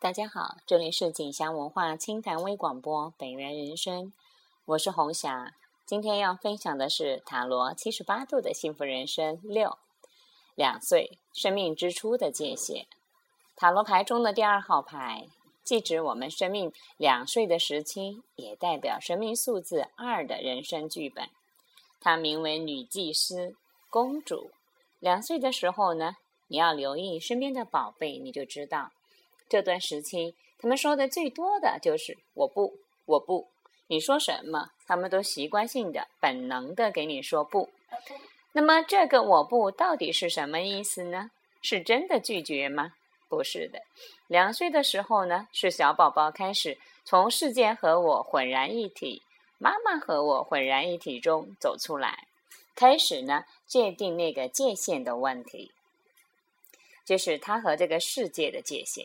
大家好，这里是锦祥文化清谈微广播本源人生，我是红霞。今天要分享的是塔罗七十八度的幸福人生六两岁生命之初的界限。塔罗牌中的第二号牌，既指我们生命两岁的时期，也代表生命数字二的人生剧本。它名为女祭司公主。两岁的时候呢，你要留意身边的宝贝，你就知道。这段时期，他们说的最多的就是“我不，我不”。你说什么，他们都习惯性的、本能的给你说不。那么，这个“我不”到底是什么意思呢？是真的拒绝吗？不是的。两岁的时候呢，是小宝宝开始从世界和我浑然一体、妈妈和我浑然一体中走出来，开始呢界定那个界限的问题，就是他和这个世界的界限。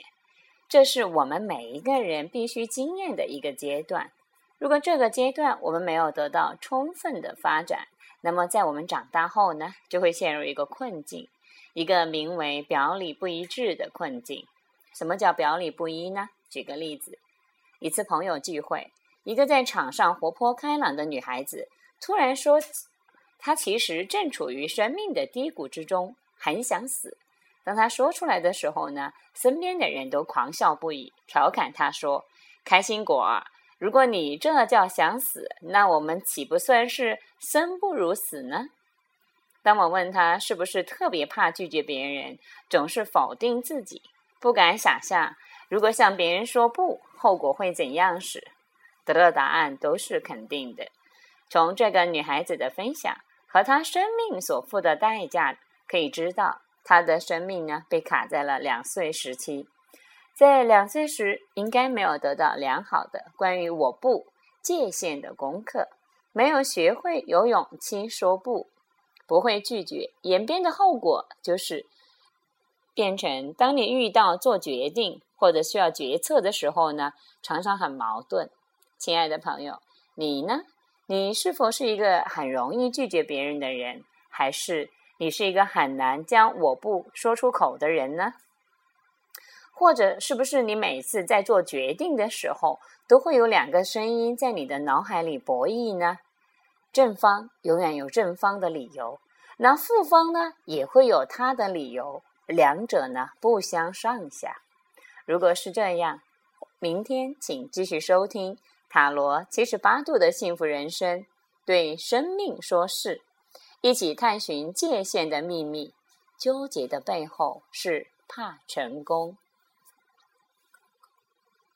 这是我们每一个人必须经验的一个阶段。如果这个阶段我们没有得到充分的发展，那么在我们长大后呢，就会陷入一个困境，一个名为表里不一致的困境。什么叫表里不一呢？举个例子，一次朋友聚会，一个在场上活泼开朗的女孩子突然说，她其实正处于生命的低谷之中，很想死。当他说出来的时候呢，身边的人都狂笑不已，调侃他说：“开心果，如果你这叫想死，那我们岂不算是生不如死呢？”当我问他是不是特别怕拒绝别人，总是否定自己，不敢想象如果向别人说不，后果会怎样时，得到的答案都是肯定的。从这个女孩子的分享和她生命所付的代价可以知道。他的生命呢，被卡在了两岁时期，在两岁时应该没有得到良好的关于我不界限的功课，没有学会有勇气说不，不会拒绝，演变的后果就是变成当你遇到做决定或者需要决策的时候呢，常常很矛盾。亲爱的朋友，你呢？你是否是一个很容易拒绝别人的人，还是？你是一个很难将我不说出口的人呢，或者是不是你每次在做决定的时候，都会有两个声音在你的脑海里博弈呢？正方永远有正方的理由，那负方呢也会有他的理由，两者呢不相上下。如果是这样，明天请继续收听塔罗七十八度的幸福人生，对生命说是。一起探寻界限的秘密，纠结的背后是怕成功。